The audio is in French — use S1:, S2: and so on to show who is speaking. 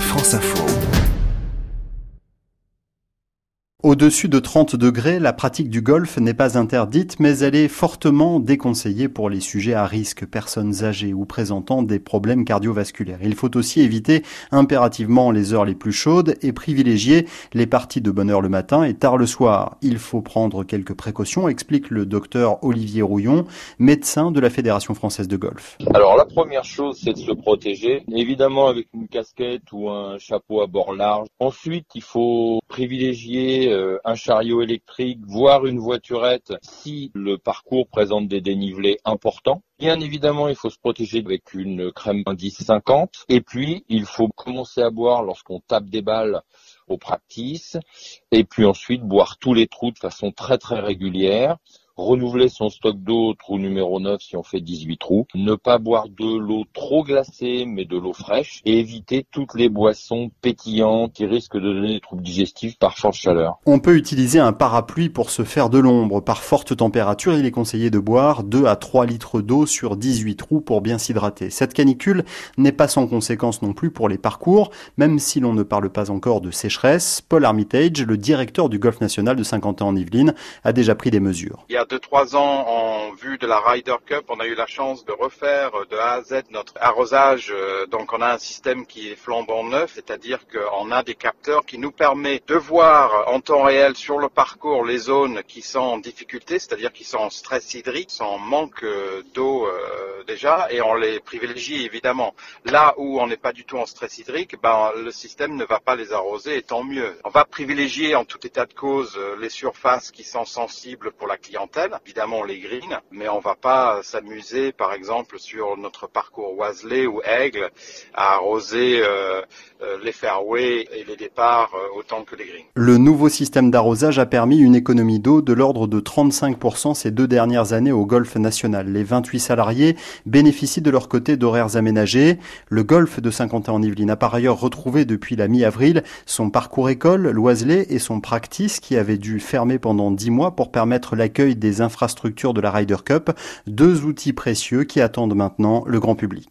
S1: France Info.
S2: Au-dessus de 30 degrés, la pratique du golf n'est pas interdite, mais elle est fortement déconseillée pour les sujets à risque, personnes âgées ou présentant des problèmes cardiovasculaires. Il faut aussi éviter impérativement les heures les plus chaudes et privilégier les parties de bonne heure le matin et tard le soir. Il faut prendre quelques précautions, explique le docteur Olivier Rouillon, médecin de la Fédération française de golf.
S3: Alors la première chose, c'est de se protéger, évidemment avec une casquette ou un chapeau à bord large. Ensuite, il faut privilégier euh, un chariot électrique, voire une voiturette si le parcours présente des dénivelés importants. Bien évidemment, il faut se protéger avec une crème indice 50. Et puis, il faut commencer à boire lorsqu'on tape des balles au practice. Et puis ensuite, boire tous les trous de façon très très régulière renouveler son stock d'eau trou numéro 9 si on fait 18 trous, ne pas boire de l'eau trop glacée mais de l'eau fraîche et éviter toutes les boissons pétillantes qui risquent de donner des troubles digestifs par forte chaleur.
S2: On peut utiliser un parapluie pour se faire de l'ombre. Par forte température, il est conseillé de boire 2 à 3 litres d'eau sur 18 trous pour bien s'hydrater. Cette canicule n'est pas sans conséquence non plus pour les parcours, même si l'on ne parle pas encore de sécheresse. Paul Armitage, le directeur du Golf National de Saint-Quentin en Yvelines, a déjà pris des mesures
S4: deux trois ans en vue de la Ryder Cup, on a eu la chance de refaire de A à Z notre arrosage. Euh, donc on a un système qui est flambant neuf, c'est-à-dire qu'on a des capteurs qui nous permet de voir en temps réel sur le parcours les zones qui sont en difficulté, c'est-à-dire qui sont en stress hydrique, sont en manque euh, d'eau euh, déjà, et on les privilégie évidemment. Là où on n'est pas du tout en stress hydrique, ben, le système ne va pas les arroser, et tant mieux. On va privilégier en tout état de cause les surfaces qui sont sensibles pour la clientèle évidemment les greens, mais on va pas s'amuser par exemple sur notre parcours Oiselet ou Aigle à arroser euh, euh, les fairways et les départs euh, autant que les greens.
S2: Le nouveau système d'arrosage a permis une économie d'eau de l'ordre de 35% ces deux dernières années au golf national. Les 28 salariés bénéficient de leur côté d'horaires aménagés. Le golf de Saint-Quentin en Yvelines a par ailleurs retrouvé depuis la mi-avril son parcours école, l'Oiselet et son practice qui avait dû fermer pendant 10 mois pour permettre l'accueil des infrastructures de la Ryder Cup, deux outils précieux qui attendent maintenant le grand public.